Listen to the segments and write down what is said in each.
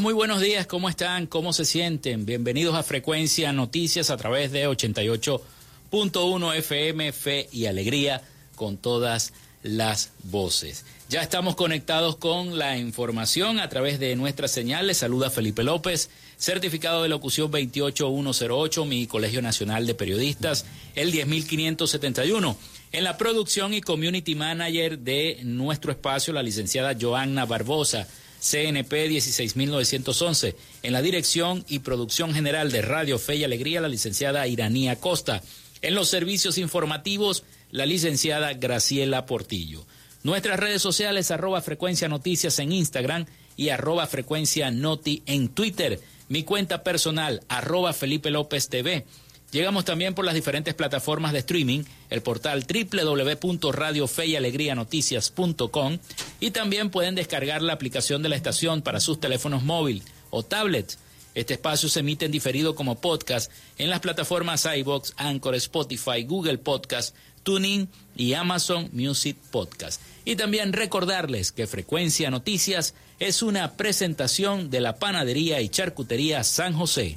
Muy buenos días, ¿cómo están? ¿Cómo se sienten? Bienvenidos a Frecuencia Noticias a través de 88.1 FM, Fe y Alegría, con todas las voces. Ya estamos conectados con la información a través de nuestras señales. saluda Felipe López, certificado de locución 28108, mi Colegio Nacional de Periodistas, el 10571. En la producción y community manager de nuestro espacio, la licenciada Joanna Barbosa. CNP 16911. En la dirección y producción general de Radio Fe y Alegría, la licenciada Iranía Costa. En los servicios informativos, la licenciada Graciela Portillo. Nuestras redes sociales, arroba frecuencia noticias en Instagram y arroba frecuencia noti en Twitter. Mi cuenta personal, arroba Felipe López TV. Llegamos también por las diferentes plataformas de streaming, el portal www.radiofeyalegrianoticias.com y también pueden descargar la aplicación de la estación para sus teléfonos móviles o tablets. Este espacio se emite en diferido como podcast en las plataformas iBox, Anchor, Spotify, Google Podcast, Tuning y Amazon Music Podcast. Y también recordarles que Frecuencia Noticias es una presentación de la Panadería y Charcutería San José.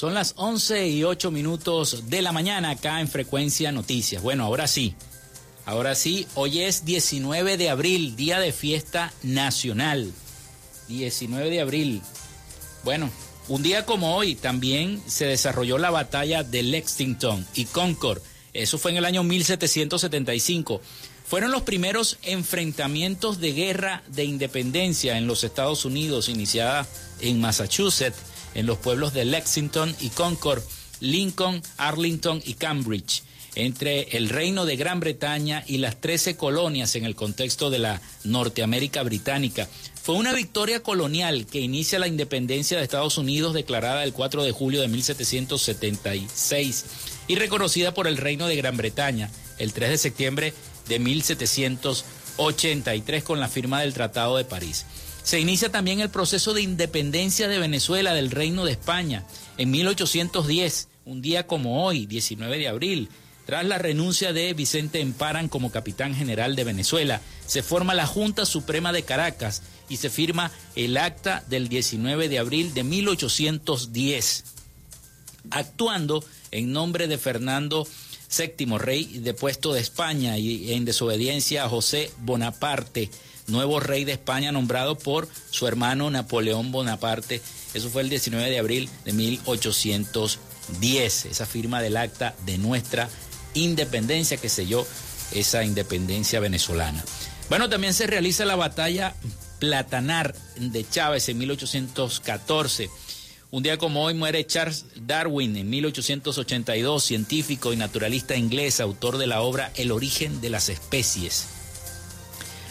Son las 11 y 8 minutos de la mañana acá en Frecuencia Noticias. Bueno, ahora sí, ahora sí, hoy es 19 de abril, día de fiesta nacional. 19 de abril. Bueno, un día como hoy también se desarrolló la batalla de Lexington y Concord. Eso fue en el año 1775. Fueron los primeros enfrentamientos de guerra de independencia en los Estados Unidos, iniciada en Massachusetts, en los pueblos de Lexington y Concord, Lincoln, Arlington y Cambridge, entre el Reino de Gran Bretaña y las 13 colonias en el contexto de la Norteamérica británica. Fue una victoria colonial que inicia la independencia de Estados Unidos declarada el 4 de julio de 1776 y reconocida por el Reino de Gran Bretaña el 3 de septiembre de 1783 con la firma del Tratado de París. Se inicia también el proceso de independencia de Venezuela del Reino de España en 1810, un día como hoy, 19 de abril. Tras la renuncia de Vicente Emparan como capitán general de Venezuela, se forma la Junta Suprema de Caracas y se firma el acta del 19 de abril de 1810, actuando en nombre de Fernando séptimo rey depuesto de España y en desobediencia a José Bonaparte, nuevo rey de España nombrado por su hermano Napoleón Bonaparte. Eso fue el 19 de abril de 1810, esa firma del acta de nuestra independencia que selló esa independencia venezolana. Bueno, también se realiza la batalla Platanar de Chávez en 1814 un día como hoy muere Charles Darwin en 1882, científico y naturalista inglés, autor de la obra El origen de las especies.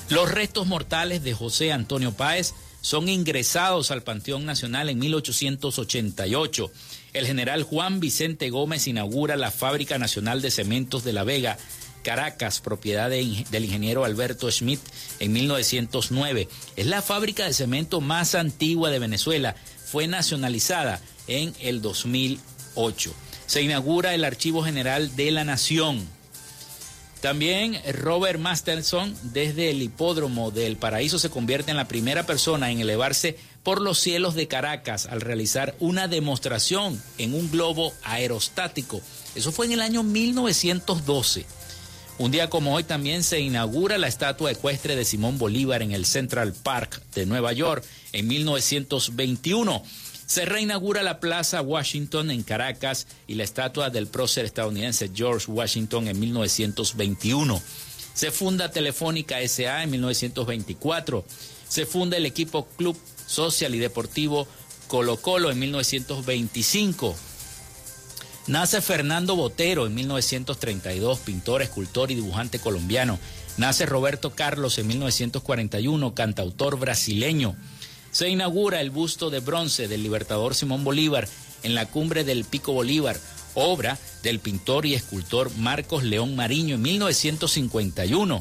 Los restos mortales de José Antonio Páez son ingresados al Panteón Nacional en 1888. El general Juan Vicente Gómez inaugura la Fábrica Nacional de Cementos de La Vega, Caracas, propiedad del ingeniero Alberto Schmidt en 1909. Es la fábrica de cemento más antigua de Venezuela fue nacionalizada en el 2008. Se inaugura el Archivo General de la Nación. También Robert Masterson, desde el hipódromo del Paraíso, se convierte en la primera persona en elevarse por los cielos de Caracas al realizar una demostración en un globo aerostático. Eso fue en el año 1912. Un día como hoy también se inaugura la estatua ecuestre de Simón Bolívar en el Central Park de Nueva York en 1921. Se reinaugura la Plaza Washington en Caracas y la estatua del prócer estadounidense George Washington en 1921. Se funda Telefónica SA en 1924. Se funda el equipo Club Social y Deportivo Colo Colo en 1925. Nace Fernando Botero en 1932, pintor, escultor y dibujante colombiano. Nace Roberto Carlos en 1941, cantautor brasileño. Se inaugura el busto de bronce del libertador Simón Bolívar en la cumbre del Pico Bolívar, obra del pintor y escultor Marcos León Mariño en 1951.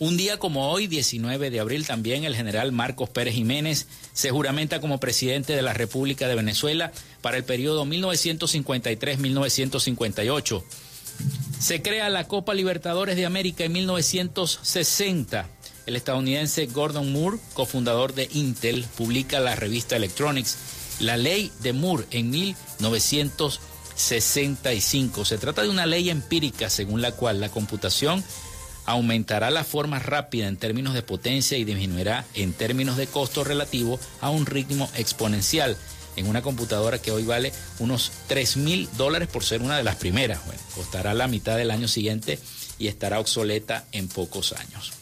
Un día como hoy, 19 de abril, también el general Marcos Pérez Jiménez se juramenta como presidente de la República de Venezuela para el periodo 1953-1958. Se crea la Copa Libertadores de América en 1960. El estadounidense Gordon Moore, cofundador de Intel, publica la revista Electronics La Ley de Moore en 1965. Se trata de una ley empírica según la cual la computación aumentará la forma rápida en términos de potencia y disminuirá en términos de costo relativo a un ritmo exponencial en una computadora que hoy vale unos 3 mil dólares por ser una de las primeras. Bueno, costará la mitad del año siguiente y estará obsoleta en pocos años.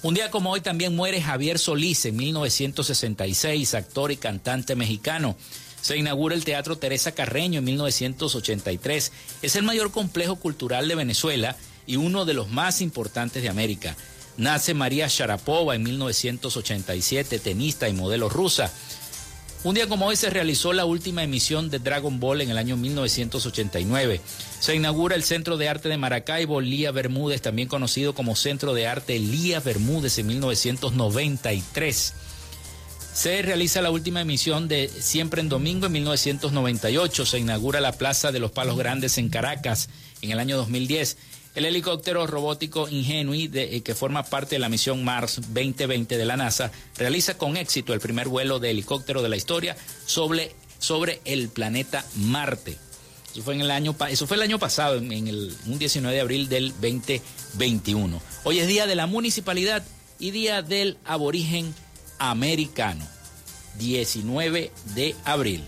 Un día como hoy también muere Javier Solís en 1966, actor y cantante mexicano. Se inaugura el Teatro Teresa Carreño en 1983. Es el mayor complejo cultural de Venezuela y uno de los más importantes de América. Nace María Sharapova en 1987, tenista y modelo rusa. Un día como hoy se realizó la última emisión de Dragon Ball en el año 1989. Se inaugura el Centro de Arte de Maracaibo, Lía Bermúdez, también conocido como Centro de Arte Lía Bermúdez en 1993. Se realiza la última emisión de Siempre en Domingo en 1998. Se inaugura la Plaza de los Palos Grandes en Caracas en el año 2010. El helicóptero robótico Ingenui, eh, que forma parte de la misión Mars 2020 de la NASA, realiza con éxito el primer vuelo de helicóptero de la historia sobre, sobre el planeta Marte. Eso fue, en el año, eso fue el año pasado, en el, un 19 de abril del 2021. Hoy es Día de la Municipalidad y Día del Aborigen Americano. 19 de abril.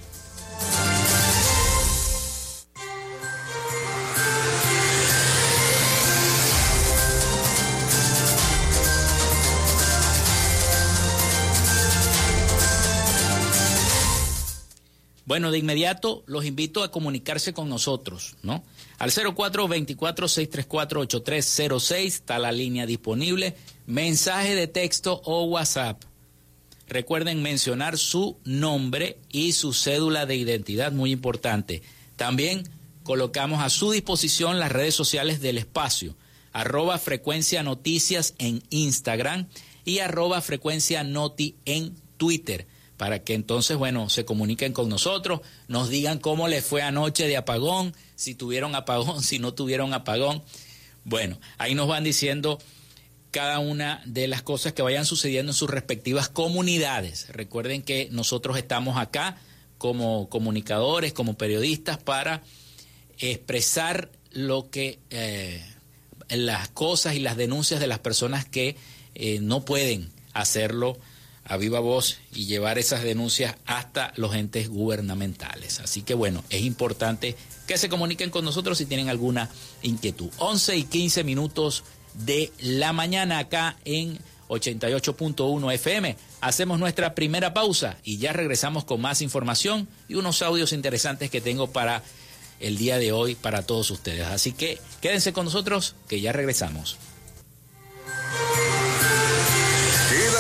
Bueno, de inmediato los invito a comunicarse con nosotros, ¿no? Al 0424-634-8306 está la línea disponible, mensaje de texto o WhatsApp. Recuerden mencionar su nombre y su cédula de identidad, muy importante. También colocamos a su disposición las redes sociales del espacio, arroba frecuencia noticias en Instagram y arroba frecuencia noti en Twitter para que entonces, bueno, se comuniquen con nosotros, nos digan cómo les fue anoche de apagón, si tuvieron apagón, si no tuvieron apagón. Bueno, ahí nos van diciendo cada una de las cosas que vayan sucediendo en sus respectivas comunidades. Recuerden que nosotros estamos acá como comunicadores, como periodistas, para expresar lo que eh, las cosas y las denuncias de las personas que eh, no pueden hacerlo a viva voz y llevar esas denuncias hasta los entes gubernamentales. Así que bueno, es importante que se comuniquen con nosotros si tienen alguna inquietud. 11 y 15 minutos de la mañana acá en 88.1 FM. Hacemos nuestra primera pausa y ya regresamos con más información y unos audios interesantes que tengo para el día de hoy para todos ustedes. Así que quédense con nosotros que ya regresamos.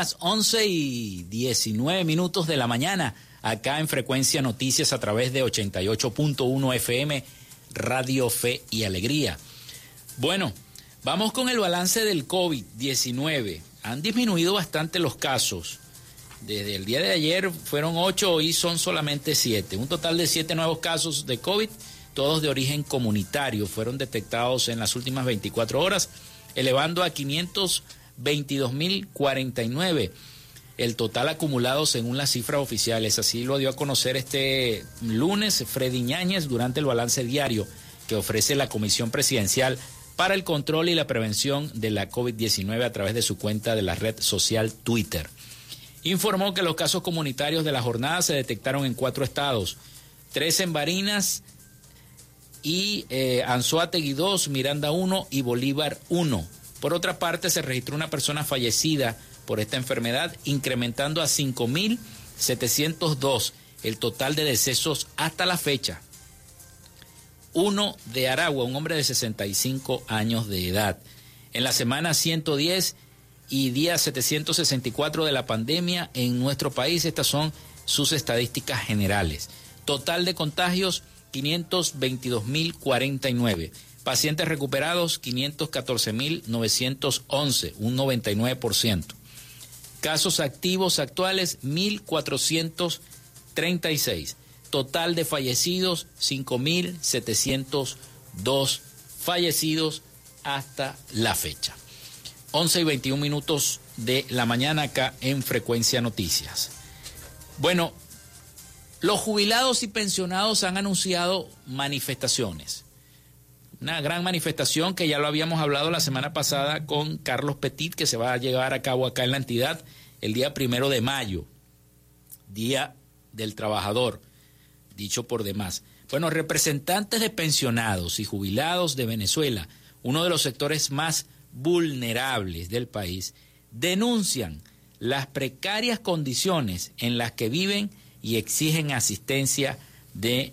Las 11 y 19 minutos de la mañana, acá en Frecuencia Noticias a través de 88.1 FM, Radio Fe y Alegría. Bueno, vamos con el balance del COVID-19. Han disminuido bastante los casos. Desde el día de ayer fueron 8 y son solamente 7. Un total de 7 nuevos casos de COVID, todos de origen comunitario, fueron detectados en las últimas 24 horas, elevando a 500 22.049 el total acumulado según las cifras oficiales. Así lo dio a conocer este lunes Freddy Ñáñez durante el balance diario que ofrece la Comisión Presidencial para el Control y la Prevención de la COVID-19 a través de su cuenta de la red social Twitter. Informó que los casos comunitarios de la jornada se detectaron en cuatro estados, tres en Barinas y eh, Anzoátegui 2, Miranda 1 y Bolívar 1. Por otra parte, se registró una persona fallecida por esta enfermedad, incrementando a 5.702 el total de decesos hasta la fecha. Uno de Aragua, un hombre de 65 años de edad. En la semana 110 y día 764 de la pandemia en nuestro país, estas son sus estadísticas generales. Total de contagios 522.049. Pacientes recuperados, 514.911, un 99%. Casos activos actuales, 1.436. Total de fallecidos, 5.702 fallecidos hasta la fecha. 11 y 21 minutos de la mañana acá en Frecuencia Noticias. Bueno, los jubilados y pensionados han anunciado manifestaciones. Una gran manifestación que ya lo habíamos hablado la semana pasada con Carlos Petit, que se va a llevar a cabo acá en la entidad el día primero de mayo, Día del Trabajador, dicho por demás. Bueno, representantes de pensionados y jubilados de Venezuela, uno de los sectores más vulnerables del país, denuncian las precarias condiciones en las que viven y exigen asistencia de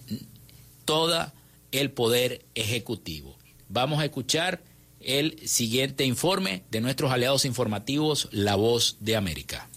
todo el poder ejecutivo. Vamos a escuchar el siguiente informe de nuestros aliados informativos, La Voz de América.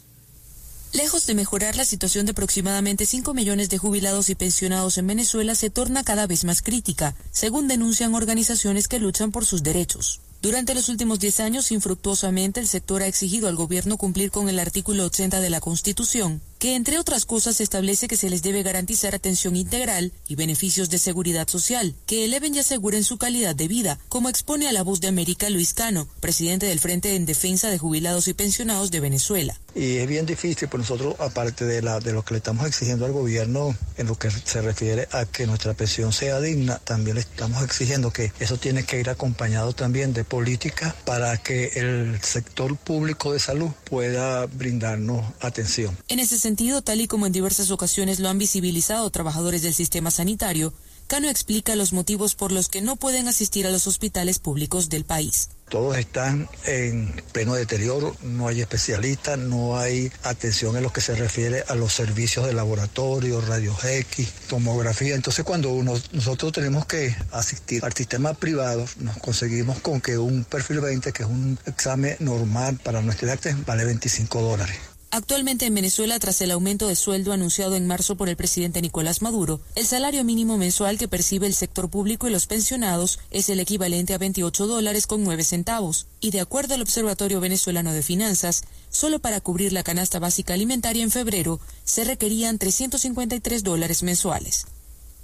Lejos de mejorar la situación de aproximadamente 5 millones de jubilados y pensionados en Venezuela se torna cada vez más crítica, según denuncian organizaciones que luchan por sus derechos. Durante los últimos 10 años, infructuosamente, el sector ha exigido al gobierno cumplir con el artículo 80 de la Constitución, que entre otras cosas establece que se les debe garantizar atención integral y beneficios de seguridad social, que eleven y aseguren su calidad de vida, como expone a la voz de América Luis Cano, presidente del Frente en Defensa de Jubilados y Pensionados de Venezuela. Y es bien difícil, por nosotros, aparte de, la, de lo que le estamos exigiendo al gobierno en lo que se refiere a que nuestra pensión sea digna, también le estamos exigiendo que eso tiene que ir acompañado también de política para que el sector público de salud pueda brindarnos atención. En ese sentido, tal y como en diversas ocasiones lo han visibilizado trabajadores del sistema sanitario, Cano explica los motivos por los que no pueden asistir a los hospitales públicos del país. Todos están en pleno deterioro, no hay especialistas, no hay atención en lo que se refiere a los servicios de laboratorio, rayos X, tomografía. Entonces cuando nosotros tenemos que asistir al sistema privado, nos conseguimos con que un perfil 20, que es un examen normal para nuestra edad, vale 25 dólares. Actualmente en Venezuela, tras el aumento de sueldo anunciado en marzo por el presidente Nicolás Maduro, el salario mínimo mensual que percibe el sector público y los pensionados es el equivalente a 28 dólares con 9 centavos. Y de acuerdo al Observatorio Venezolano de Finanzas, solo para cubrir la canasta básica alimentaria en febrero se requerían 353 dólares mensuales.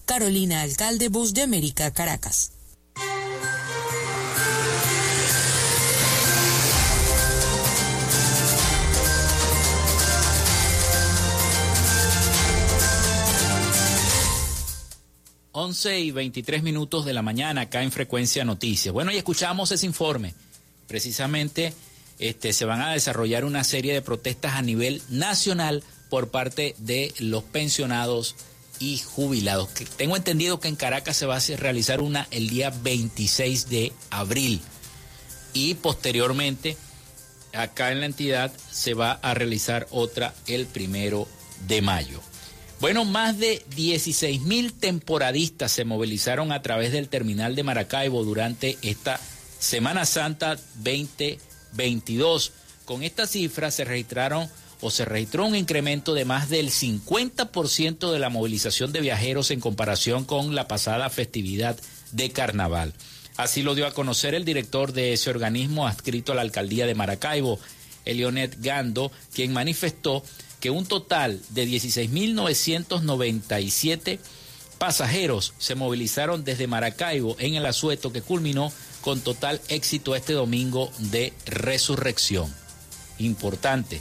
Carolina Alcalde, Voz de América, Caracas. 11 y 23 minutos de la mañana acá en Frecuencia Noticias. Bueno, y escuchamos ese informe. Precisamente este, se van a desarrollar una serie de protestas a nivel nacional por parte de los pensionados y jubilados. tengo entendido que en Caracas se va a realizar una el día 26 de abril y posteriormente acá en la entidad se va a realizar otra el primero de mayo. Bueno, más de 16 mil temporadistas se movilizaron a través del terminal de Maracaibo durante esta Semana Santa 2022. Con esta cifra se registraron o se registró un incremento de más del 50% de la movilización de viajeros en comparación con la pasada festividad de carnaval. Así lo dio a conocer el director de ese organismo adscrito a la alcaldía de Maracaibo, Elionet Gando, quien manifestó que un total de 16.997 pasajeros se movilizaron desde Maracaibo en el asueto que culminó con total éxito este domingo de resurrección. Importante.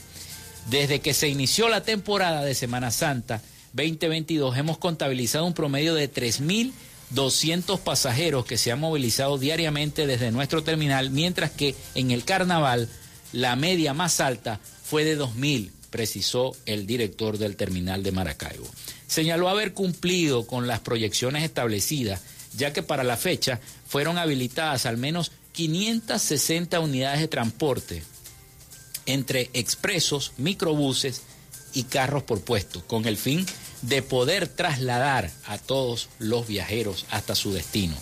Desde que se inició la temporada de Semana Santa 2022 hemos contabilizado un promedio de 3.200 pasajeros que se han movilizado diariamente desde nuestro terminal, mientras que en el carnaval la media más alta fue de 2.000 precisó el director del terminal de Maracaibo. Señaló haber cumplido con las proyecciones establecidas, ya que para la fecha fueron habilitadas al menos 560 unidades de transporte entre expresos, microbuses y carros por puesto, con el fin de poder trasladar a todos los viajeros hasta su destino.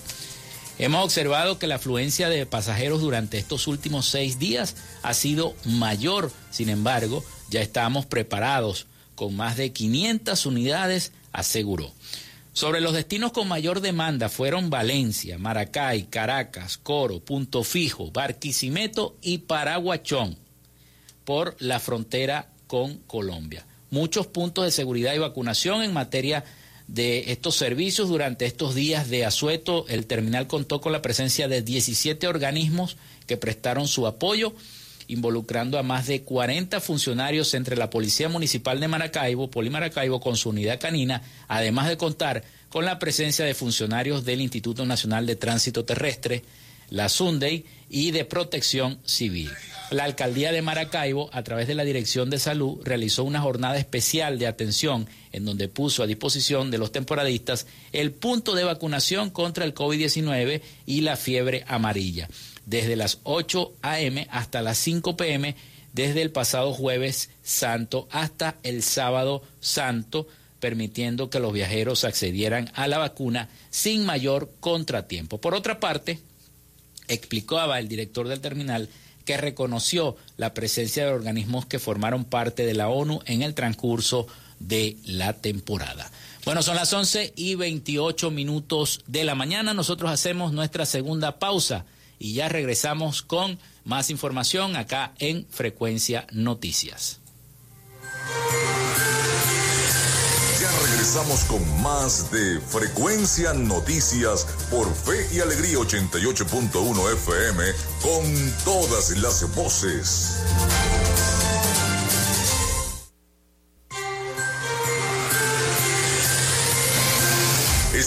Hemos observado que la afluencia de pasajeros durante estos últimos seis días ha sido mayor, sin embargo, ya estamos preparados con más de 500 unidades, aseguró. Sobre los destinos con mayor demanda fueron Valencia, Maracay, Caracas, Coro, Punto Fijo, Barquisimeto y Paraguachón por la frontera con Colombia. Muchos puntos de seguridad y vacunación en materia de estos servicios durante estos días de asueto. El terminal contó con la presencia de 17 organismos que prestaron su apoyo involucrando a más de 40 funcionarios entre la Policía Municipal de Maracaibo, Polimaracaibo, con su unidad canina, además de contar con la presencia de funcionarios del Instituto Nacional de Tránsito Terrestre, la SUNDEI y de Protección Civil. La alcaldía de Maracaibo, a través de la Dirección de Salud, realizó una jornada especial de atención en donde puso a disposición de los temporadistas el punto de vacunación contra el COVID-19 y la fiebre amarilla desde las 8 a.m. hasta las 5 p.m. desde el pasado jueves santo hasta el sábado santo, permitiendo que los viajeros accedieran a la vacuna sin mayor contratiempo. Por otra parte, explicaba el director del terminal que reconoció la presencia de organismos que formaron parte de la ONU en el transcurso de la temporada. Bueno, son las 11 y 28 minutos de la mañana. Nosotros hacemos nuestra segunda pausa y ya regresamos con más información acá en Frecuencia Noticias. Ya regresamos con más de Frecuencia Noticias por Fe y Alegría 88.1 FM con todas las voces.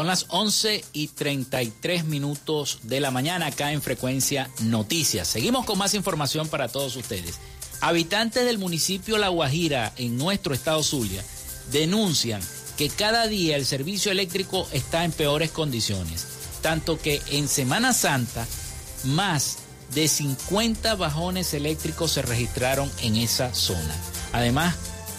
Son las 11 y 33 minutos de la mañana acá en Frecuencia Noticias. Seguimos con más información para todos ustedes. Habitantes del municipio La Guajira, en nuestro estado Zulia, denuncian que cada día el servicio eléctrico está en peores condiciones. Tanto que en Semana Santa, más de 50 bajones eléctricos se registraron en esa zona. Además,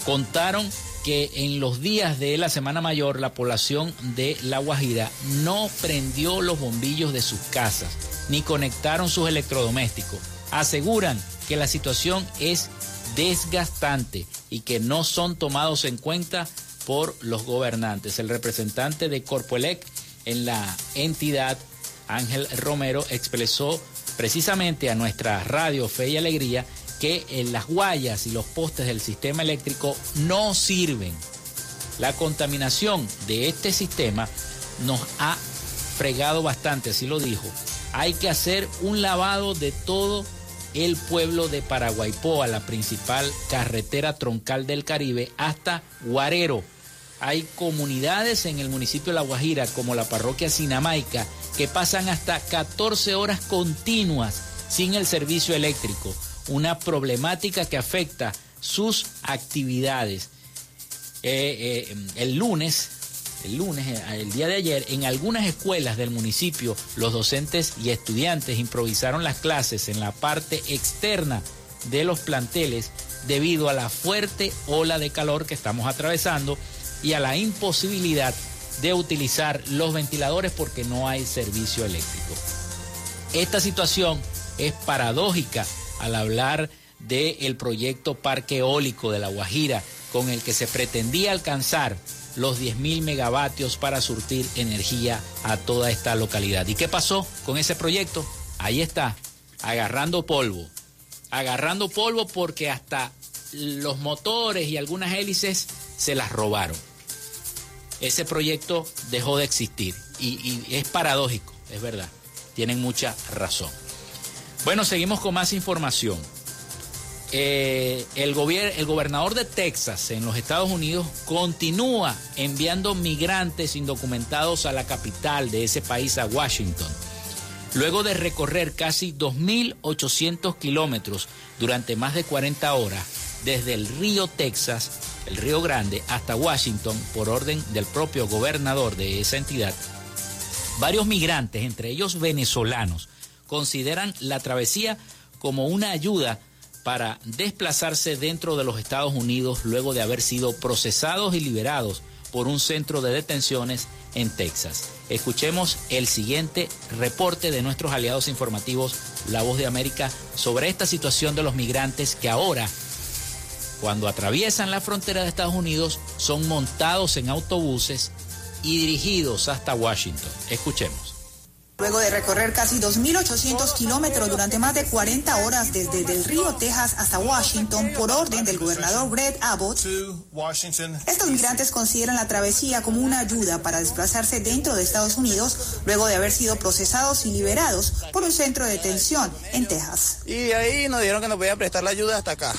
contaron que en los días de la Semana Mayor la población de La Guajira no prendió los bombillos de sus casas ni conectaron sus electrodomésticos. Aseguran que la situación es desgastante y que no son tomados en cuenta por los gobernantes. El representante de Corpoelec en la entidad, Ángel Romero, expresó precisamente a nuestra radio Fe y Alegría que en las guayas y los postes del sistema eléctrico no sirven. La contaminación de este sistema nos ha fregado bastante, así lo dijo. Hay que hacer un lavado de todo el pueblo de Paraguaypoa, la principal carretera troncal del Caribe, hasta Guarero. Hay comunidades en el municipio de La Guajira, como la parroquia Sinamaica, que pasan hasta 14 horas continuas sin el servicio eléctrico una problemática que afecta sus actividades. Eh, eh, el lunes, el lunes, eh, el día de ayer, en algunas escuelas del municipio, los docentes y estudiantes improvisaron las clases en la parte externa de los planteles debido a la fuerte ola de calor que estamos atravesando y a la imposibilidad de utilizar los ventiladores porque no hay servicio eléctrico. Esta situación es paradójica al hablar del proyecto Parque Eólico de La Guajira, con el que se pretendía alcanzar los 10.000 megavatios para surtir energía a toda esta localidad. ¿Y qué pasó con ese proyecto? Ahí está, agarrando polvo. Agarrando polvo porque hasta los motores y algunas hélices se las robaron. Ese proyecto dejó de existir y, es paradójico, es verdad. Tienen mucha razón. Bueno, seguimos con más información. Eh, el, el gobernador de Texas en los Estados Unidos continúa enviando migrantes indocumentados a la capital de ese país, a Washington. Luego de recorrer casi 2.800 kilómetros durante más de 40 horas desde el río Texas, el río Grande, hasta Washington por orden del propio gobernador de esa entidad, varios migrantes, entre ellos venezolanos, consideran la travesía como una ayuda para desplazarse dentro de los Estados Unidos luego de haber sido procesados y liberados por un centro de detenciones en Texas. Escuchemos el siguiente reporte de nuestros aliados informativos, La Voz de América, sobre esta situación de los migrantes que ahora, cuando atraviesan la frontera de Estados Unidos, son montados en autobuses y dirigidos hasta Washington. Escuchemos. Luego de recorrer casi 2.800 kilómetros durante más de 40 horas desde el río Texas hasta Washington por orden del gobernador Greg Abbott, estos migrantes consideran la travesía como una ayuda para desplazarse dentro de Estados Unidos luego de haber sido procesados y liberados por un centro de detención en Texas. Y ahí nos dijeron que nos podía prestar la ayuda hasta acá.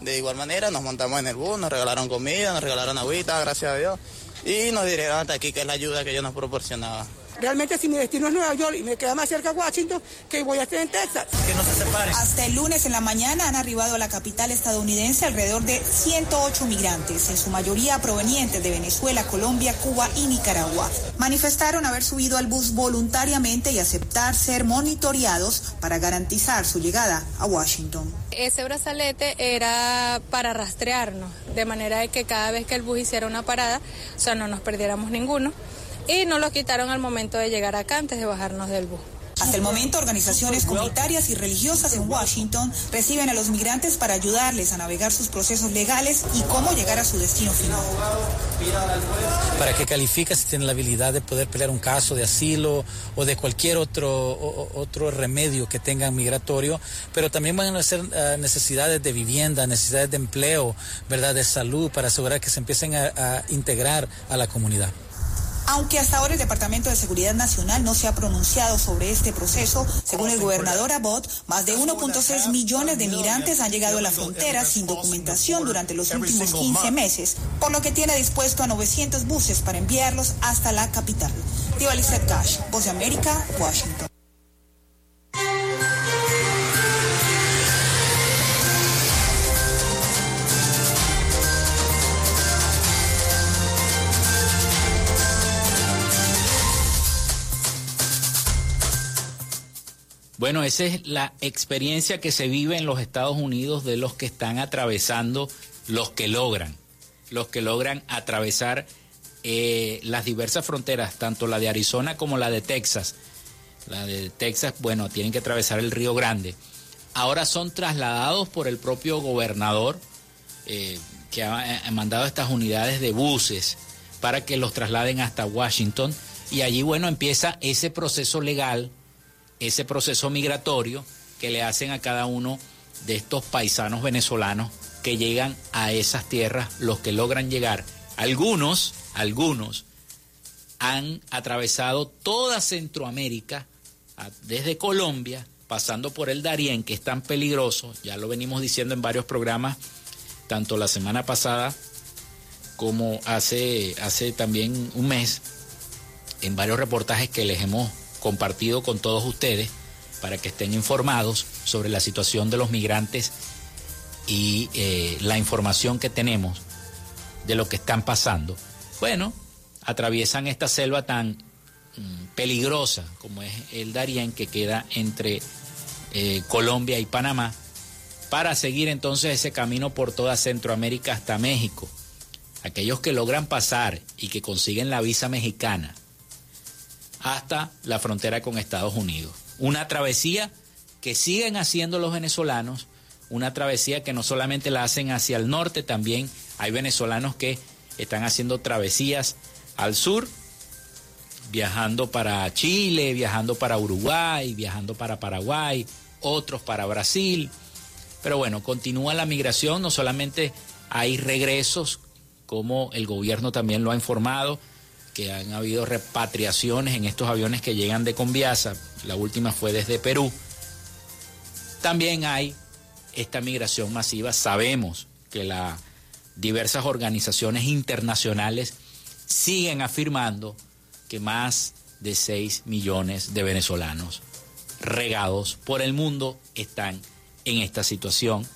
De igual manera nos montamos en el bus, nos regalaron comida, nos regalaron agüita, gracias a Dios, y nos dirigieron hasta aquí, que es la ayuda que ellos nos proporcionaban. Realmente si mi destino es Nueva York y me queda más cerca Washington, que voy a estar en Texas. Que no se separen. Hasta el lunes en la mañana han arribado a la capital estadounidense alrededor de 108 migrantes, en su mayoría provenientes de Venezuela, Colombia, Cuba y Nicaragua. Manifestaron haber subido al bus voluntariamente y aceptar ser monitoreados para garantizar su llegada a Washington. Ese brazalete era para rastrearnos, de manera de que cada vez que el bus hiciera una parada, o sea, no nos perdiéramos ninguno y nos lo quitaron al momento de llegar acá antes de bajarnos del bus. Hasta el momento, organizaciones comunitarias y religiosas en Washington reciben a los migrantes para ayudarles a navegar sus procesos legales y cómo llegar a su destino final. Para que califique si tiene la habilidad de poder pelear un caso de asilo o de cualquier otro, otro remedio que tengan migratorio, pero también van a ser eh, necesidades de vivienda, necesidades de empleo, verdad, de salud, para asegurar que se empiecen a integrar a la comunidad. Aunque hasta ahora el Departamento de Seguridad Nacional no se ha pronunciado sobre este proceso, según el gobernador Abbott, más de 1.6 millones de migrantes han llegado a la frontera sin documentación durante los últimos 15 meses, por lo que tiene dispuesto a 900 buses para enviarlos hasta la capital. Cash, Voz de América, Washington. Bueno, esa es la experiencia que se vive en los Estados Unidos de los que están atravesando, los que logran, los que logran atravesar eh, las diversas fronteras, tanto la de Arizona como la de Texas. La de Texas, bueno, tienen que atravesar el Río Grande. Ahora son trasladados por el propio gobernador eh, que ha, ha mandado estas unidades de buses para que los trasladen hasta Washington. Y allí, bueno, empieza ese proceso legal ese proceso migratorio que le hacen a cada uno de estos paisanos venezolanos que llegan a esas tierras, los que logran llegar. Algunos, algunos han atravesado toda Centroamérica, desde Colombia, pasando por el Darién, que es tan peligroso, ya lo venimos diciendo en varios programas, tanto la semana pasada como hace, hace también un mes, en varios reportajes que les hemos compartido con todos ustedes para que estén informados sobre la situación de los migrantes y eh, la información que tenemos de lo que están pasando. Bueno, atraviesan esta selva tan mm, peligrosa como es el Darién, que queda entre eh, Colombia y Panamá, para seguir entonces ese camino por toda Centroamérica hasta México. Aquellos que logran pasar y que consiguen la visa mexicana hasta la frontera con Estados Unidos. Una travesía que siguen haciendo los venezolanos, una travesía que no solamente la hacen hacia el norte, también hay venezolanos que están haciendo travesías al sur, viajando para Chile, viajando para Uruguay, viajando para Paraguay, otros para Brasil. Pero bueno, continúa la migración, no solamente hay regresos, como el gobierno también lo ha informado, que han habido repatriaciones en estos aviones que llegan de Conviasa, la última fue desde Perú. También hay esta migración masiva, sabemos que las diversas organizaciones internacionales siguen afirmando que más de 6 millones de venezolanos regados por el mundo están en esta situación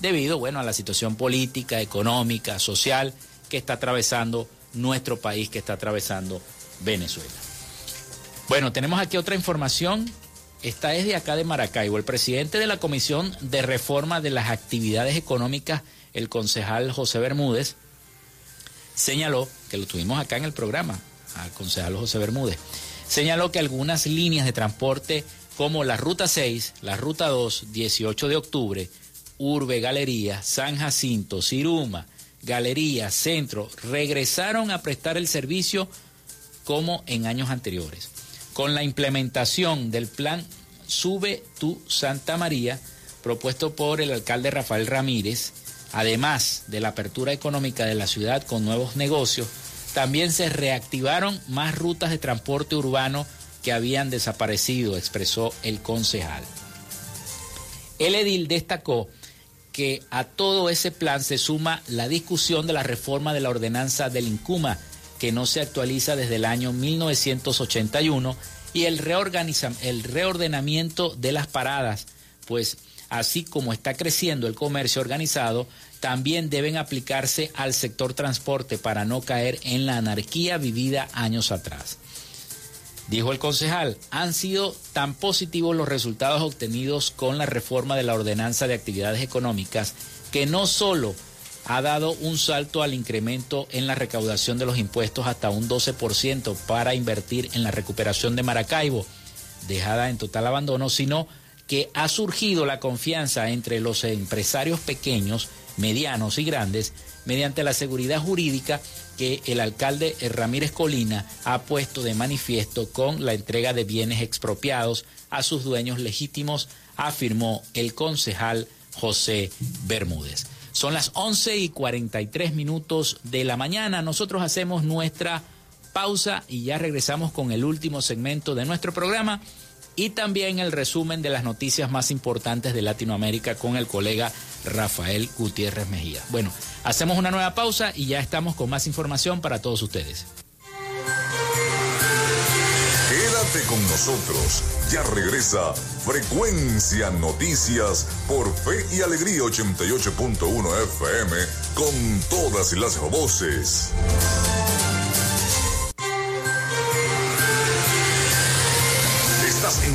debido, bueno, a la situación política, económica, social que está atravesando nuestro país, que está atravesando Venezuela. Bueno, tenemos aquí otra información. Esta es de acá de Maracaibo. El presidente de la Comisión de Reforma de las Actividades Económicas, el concejal José Bermúdez, señaló, que lo tuvimos acá en el programa, al concejal José Bermúdez, señaló que algunas líneas de transporte como la Ruta 6, la Ruta 2, 18 de octubre, Urbe, Galería, San Jacinto, Ciruma, Galería, Centro, regresaron a prestar el servicio como en años anteriores. Con la implementación del plan Sube tu Santa María, propuesto por el alcalde Rafael Ramírez, además de la apertura económica de la ciudad con nuevos negocios, también se reactivaron más rutas de transporte urbano que habían desaparecido, expresó el concejal. El edil destacó a todo ese plan se suma la discusión de la reforma de la ordenanza del INCUMA, que no se actualiza desde el año 1981, y el, el reordenamiento de las paradas, pues así como está creciendo el comercio organizado, también deben aplicarse al sector transporte para no caer en la anarquía vivida años atrás. Dijo el concejal, han sido tan positivos los resultados obtenidos con la reforma de la ordenanza de actividades económicas que no solo ha dado un salto al incremento en la recaudación de los impuestos hasta un 12% para invertir en la recuperación de Maracaibo, dejada en total abandono, sino que ha surgido la confianza entre los empresarios pequeños, medianos y grandes mediante la seguridad jurídica que el alcalde Ramírez Colina ha puesto de manifiesto con la entrega de bienes expropiados a sus dueños legítimos, afirmó el concejal José Bermúdez. Son las 11 y 43 minutos de la mañana. Nosotros hacemos nuestra pausa y ya regresamos con el último segmento de nuestro programa y también el resumen de las noticias más importantes de Latinoamérica con el colega Rafael Gutiérrez Mejía. Bueno, hacemos una nueva pausa y ya estamos con más información para todos ustedes. Quédate con nosotros, ya regresa Frecuencia Noticias por Fe y Alegría 88.1 FM con todas las voces.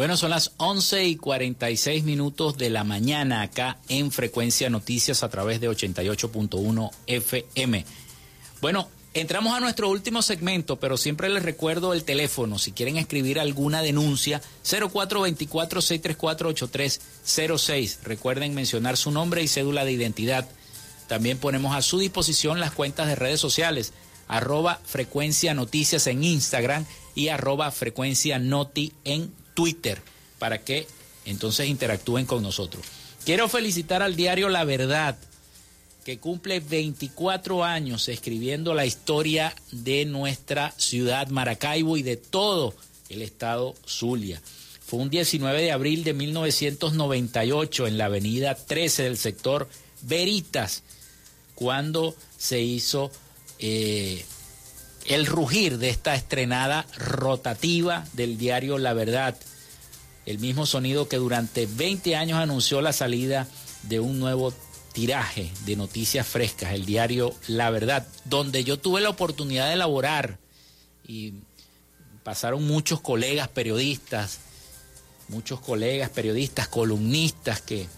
Bueno, son las 11 y 46 minutos de la mañana acá en Frecuencia Noticias a través de 88.1 FM. Bueno, entramos a nuestro último segmento, pero siempre les recuerdo el teléfono. Si quieren escribir alguna denuncia, 0424-634-8306. Recuerden mencionar su nombre y cédula de identidad. También ponemos a su disposición las cuentas de redes sociales, arroba frecuencia noticias en Instagram y arroba frecuencia noti en Twitter para que entonces interactúen con nosotros. Quiero felicitar al diario La Verdad, que cumple 24 años escribiendo la historia de nuestra ciudad Maracaibo y de todo el estado Zulia. Fue un 19 de abril de 1998 en la avenida 13 del sector Veritas cuando se hizo eh, el rugir de esta estrenada rotativa del diario La Verdad, el mismo sonido que durante 20 años anunció la salida de un nuevo tiraje de noticias frescas, el diario La Verdad, donde yo tuve la oportunidad de elaborar y pasaron muchos colegas periodistas, muchos colegas periodistas, columnistas que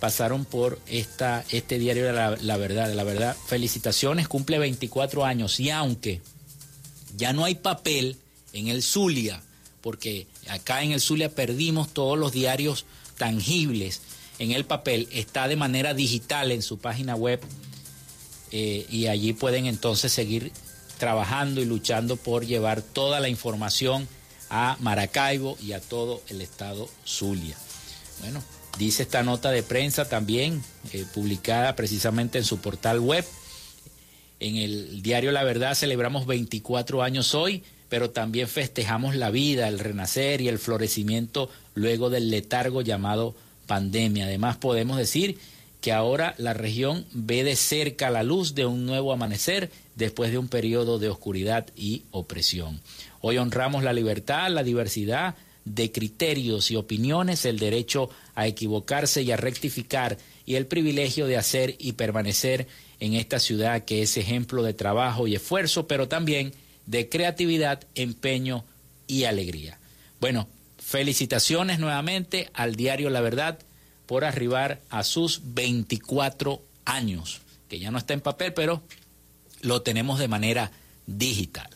pasaron por esta, este diario la, la Verdad. La Verdad, felicitaciones, cumple 24 años y aunque ya no hay papel en el Zulia, porque acá en el Zulia perdimos todos los diarios tangibles en el papel, está de manera digital en su página web eh, y allí pueden entonces seguir trabajando y luchando por llevar toda la información a Maracaibo y a todo el estado Zulia. Bueno, dice esta nota de prensa también, eh, publicada precisamente en su portal web. En el diario La Verdad celebramos 24 años hoy, pero también festejamos la vida, el renacer y el florecimiento luego del letargo llamado pandemia. Además podemos decir que ahora la región ve de cerca la luz de un nuevo amanecer después de un periodo de oscuridad y opresión. Hoy honramos la libertad, la diversidad de criterios y opiniones, el derecho a equivocarse y a rectificar y el privilegio de hacer y permanecer en esta ciudad que es ejemplo de trabajo y esfuerzo, pero también de creatividad, empeño y alegría. Bueno, felicitaciones nuevamente al diario La Verdad por arribar a sus 24 años, que ya no está en papel, pero lo tenemos de manera digital.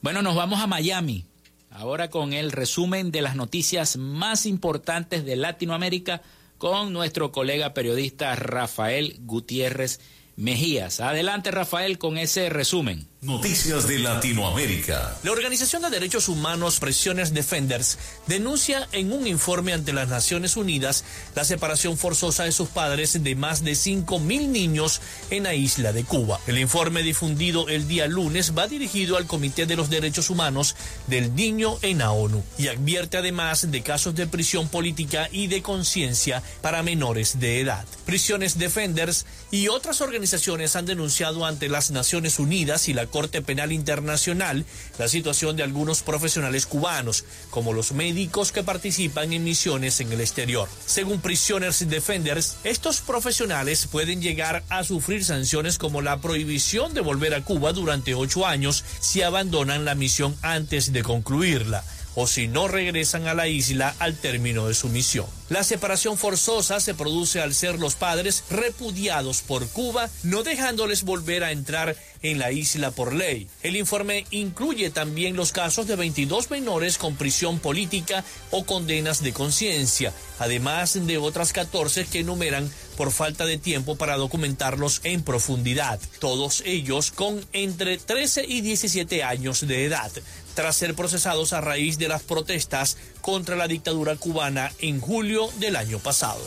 Bueno, nos vamos a Miami, ahora con el resumen de las noticias más importantes de Latinoamérica con nuestro colega periodista Rafael Gutiérrez Mejías. Adelante, Rafael, con ese resumen. Noticias de Latinoamérica. La Organización de Derechos Humanos Presiones Defenders denuncia en un informe ante las Naciones Unidas la separación forzosa de sus padres de más de 5.000 niños en la isla de Cuba. El informe difundido el día lunes va dirigido al Comité de los Derechos Humanos del Niño en la ONU y advierte además de casos de prisión política y de conciencia para menores de edad. Prisiones Defenders y otras organizaciones han denunciado ante las Naciones Unidas y la Corte Penal Internacional la situación de algunos profesionales cubanos, como los médicos que participan en misiones en el exterior. Según Prisoners Defenders, estos profesionales pueden llegar a sufrir sanciones como la prohibición de volver a Cuba durante ocho años si abandonan la misión antes de concluirla o si no regresan a la isla al término de su misión. La separación forzosa se produce al ser los padres repudiados por Cuba, no dejándoles volver a entrar en la isla por ley. El informe incluye también los casos de 22 menores con prisión política o condenas de conciencia, además de otras 14 que enumeran por falta de tiempo para documentarlos en profundidad, todos ellos con entre 13 y 17 años de edad tras ser procesados a raíz de las protestas contra la dictadura cubana en julio del año pasado.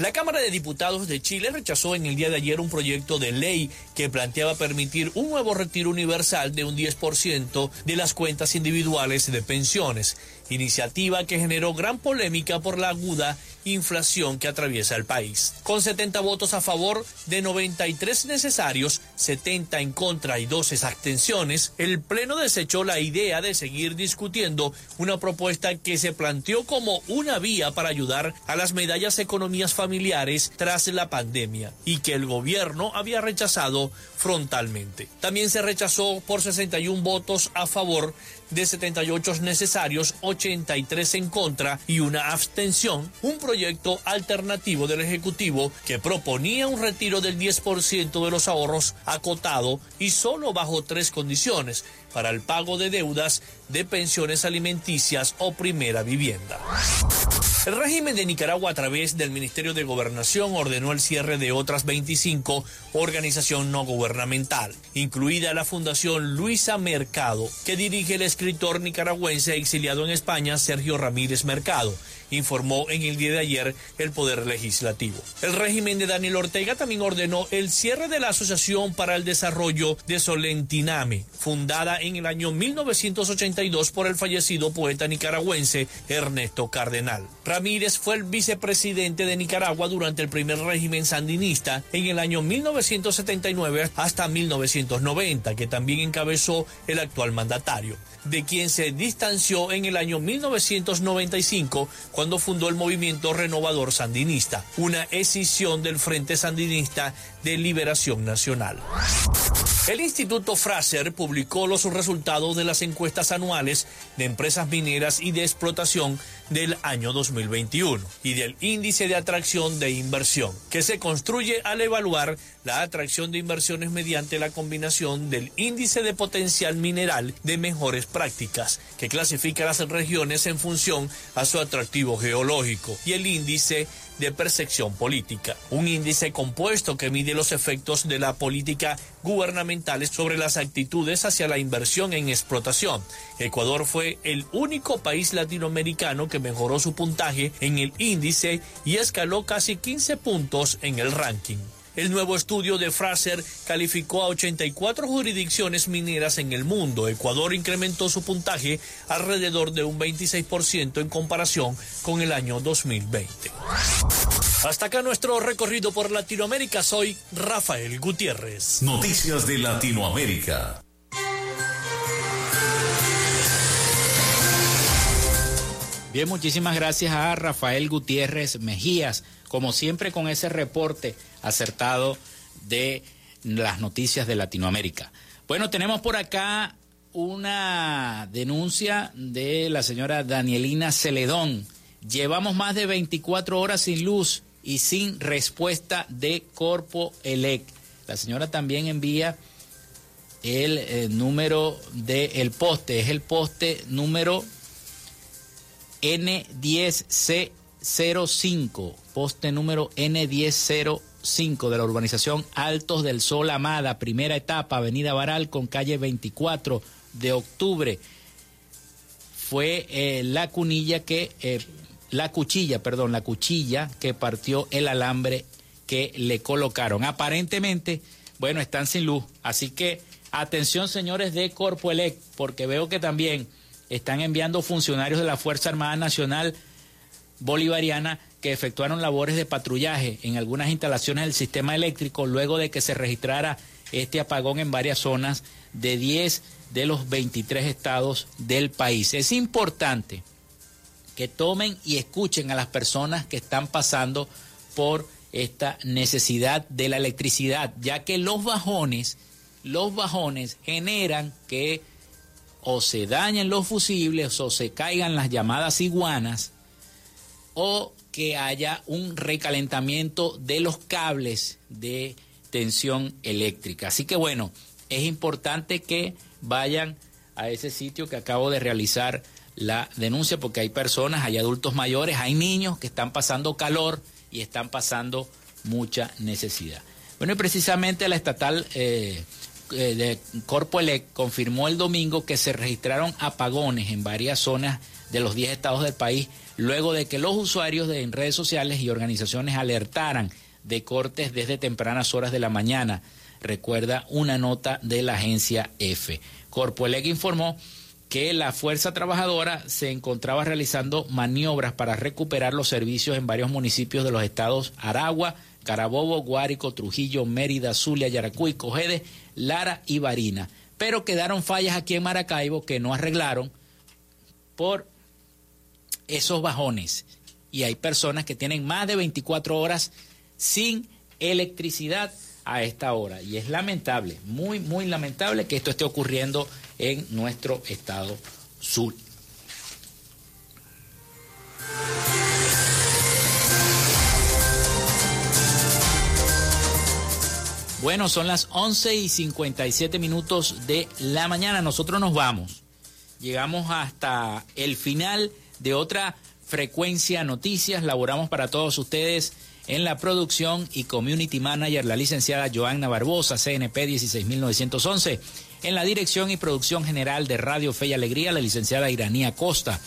La Cámara de Diputados de Chile rechazó en el día de ayer un proyecto de ley que planteaba permitir un nuevo retiro universal de un 10% de las cuentas individuales de pensiones, iniciativa que generó gran polémica por la aguda inflación que atraviesa el país. Con 70 votos a favor de 93 necesarios, 70 en contra y 12 abstenciones, el Pleno desechó la idea de seguir discutiendo una propuesta que se planteó como una vía para ayudar a las medallas economías familiares tras la pandemia y que el gobierno había rechazado frontalmente. También se rechazó por 61 votos a favor de 78 necesarios, 83 en contra y una abstención, un proyecto alternativo del Ejecutivo que proponía un retiro del 10% de los ahorros acotado y solo bajo tres condiciones para el pago de deudas de pensiones alimenticias o primera vivienda. El régimen de Nicaragua a través del Ministerio de Gobernación ordenó el cierre de otras 25 organizaciones no gubernamentales, incluida la Fundación Luisa Mercado, que dirige el escritor nicaragüense exiliado en España Sergio Ramírez Mercado, informó en el día de ayer el Poder Legislativo. El régimen de Daniel Ortega también ordenó el cierre de la Asociación para el Desarrollo de Solentiname, fundada en el año 1982 por el fallecido poeta nicaragüense Ernesto Cardenal. Ramírez fue el vicepresidente de Nicaragua durante el primer régimen sandinista en el año 1979 hasta 1990, que también encabezó el actual mandatario de quien se distanció en el año 1995 cuando fundó el movimiento renovador sandinista, una escisión del Frente Sandinista de Liberación Nacional. El Instituto Fraser publicó los resultados de las encuestas anuales de empresas mineras y de explotación del año 2021 y del índice de atracción de inversión, que se construye al evaluar la atracción de inversiones mediante la combinación del índice de potencial mineral de mejores prácticas, que clasifica las regiones en función a su atractivo geológico, y el índice de percepción política, un índice compuesto que mide los efectos de la política gubernamental sobre las actitudes hacia la inversión en explotación. Ecuador fue el único país latinoamericano que mejoró su puntaje en el índice y escaló casi 15 puntos en el ranking. El nuevo estudio de Fraser calificó a 84 jurisdicciones mineras en el mundo. Ecuador incrementó su puntaje alrededor de un 26% en comparación con el año 2020. Hasta acá nuestro recorrido por Latinoamérica. Soy Rafael Gutiérrez. Noticias de Latinoamérica. Bien, muchísimas gracias a Rafael Gutiérrez Mejías, como siempre con ese reporte acertado de las noticias de Latinoamérica. Bueno, tenemos por acá una denuncia de la señora Danielina Celedón. Llevamos más de 24 horas sin luz y sin respuesta de Corpo Elec. La señora también envía el eh, número del poste, es el poste número N10C05, poste número N1005 de la urbanización Altos del Sol Amada, primera etapa, Avenida Baral con calle 24 de octubre. Fue eh, la cunilla que, eh, la cuchilla, perdón, la cuchilla que partió el alambre que le colocaron. Aparentemente, bueno, están sin luz. Así que atención, señores de Corpoelec, porque veo que también están enviando funcionarios de la Fuerza Armada Nacional Bolivariana que efectuaron labores de patrullaje en algunas instalaciones del sistema eléctrico luego de que se registrara este apagón en varias zonas de 10 de los 23 estados del país. Es importante que tomen y escuchen a las personas que están pasando por esta necesidad de la electricidad, ya que los bajones, los bajones generan que o se dañen los fusibles o se caigan las llamadas iguanas o que haya un recalentamiento de los cables de tensión eléctrica. Así que bueno, es importante que vayan a ese sitio que acabo de realizar la denuncia porque hay personas, hay adultos mayores, hay niños que están pasando calor y están pasando mucha necesidad. Bueno, y precisamente la estatal eh, eh, de Corpoelec confirmó el domingo que se registraron apagones en varias zonas de los 10 estados del país, luego de que los usuarios de, en redes sociales y organizaciones alertaran de cortes desde tempranas horas de la mañana. Recuerda una nota de la agencia F. Corpoelec informó que la fuerza trabajadora se encontraba realizando maniobras para recuperar los servicios en varios municipios de los estados Aragua, Carabobo, Guárico, Trujillo, Mérida, Zulia, Yaracuy, Cojede, Lara y Barina. Pero quedaron fallas aquí en Maracaibo que no arreglaron por esos bajones. Y hay personas que tienen más de 24 horas sin electricidad a esta hora. Y es lamentable, muy, muy lamentable que esto esté ocurriendo en nuestro estado sur. Bueno, son las 11 y 57 minutos de la mañana. Nosotros nos vamos. Llegamos hasta el final de otra frecuencia noticias. Laboramos para todos ustedes en la producción y community manager la licenciada Joanna Barbosa, CNP 16911. En la dirección y producción general de Radio Fe y Alegría, la licenciada Iranía Costa.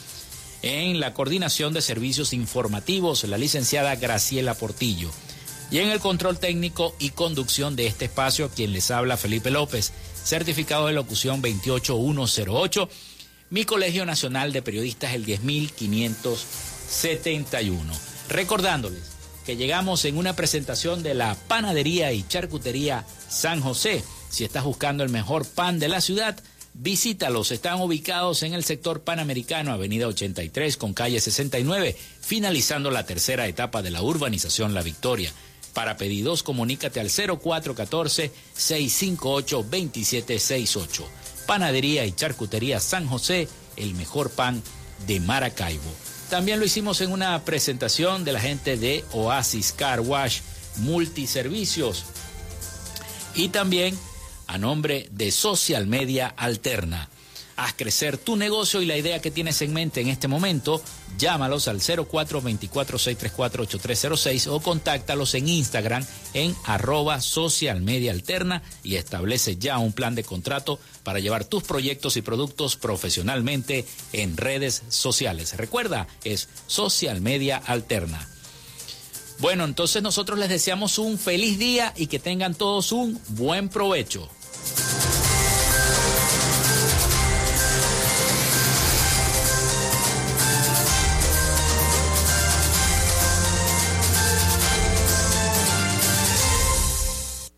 En la coordinación de servicios informativos, la licenciada Graciela Portillo. Y en el control técnico y conducción de este espacio, quien les habla Felipe López. certificado de locución 28108. Mi Colegio Nacional de Periodistas el 10571. Recordándoles que llegamos en una presentación de la Panadería y Charcutería San José. Si estás buscando el mejor pan de la ciudad, visítalos. Están ubicados en el sector panamericano, Avenida 83 con calle 69, finalizando la tercera etapa de la urbanización La Victoria. Para pedidos, comunícate al 0414-658-2768. Panadería y Charcutería San José, el mejor pan de Maracaibo. También lo hicimos en una presentación de la gente de Oasis Car Wash Multiservicios. Y también a nombre de Social Media Alterna. Haz crecer tu negocio y la idea que tienes en mente en este momento, llámalos al 0424-634-8306 o contáctalos en Instagram en arroba social y establece ya un plan de contrato para llevar tus proyectos y productos profesionalmente en redes sociales. Recuerda, es social media alterna. Bueno, entonces nosotros les deseamos un feliz día y que tengan todos un buen provecho.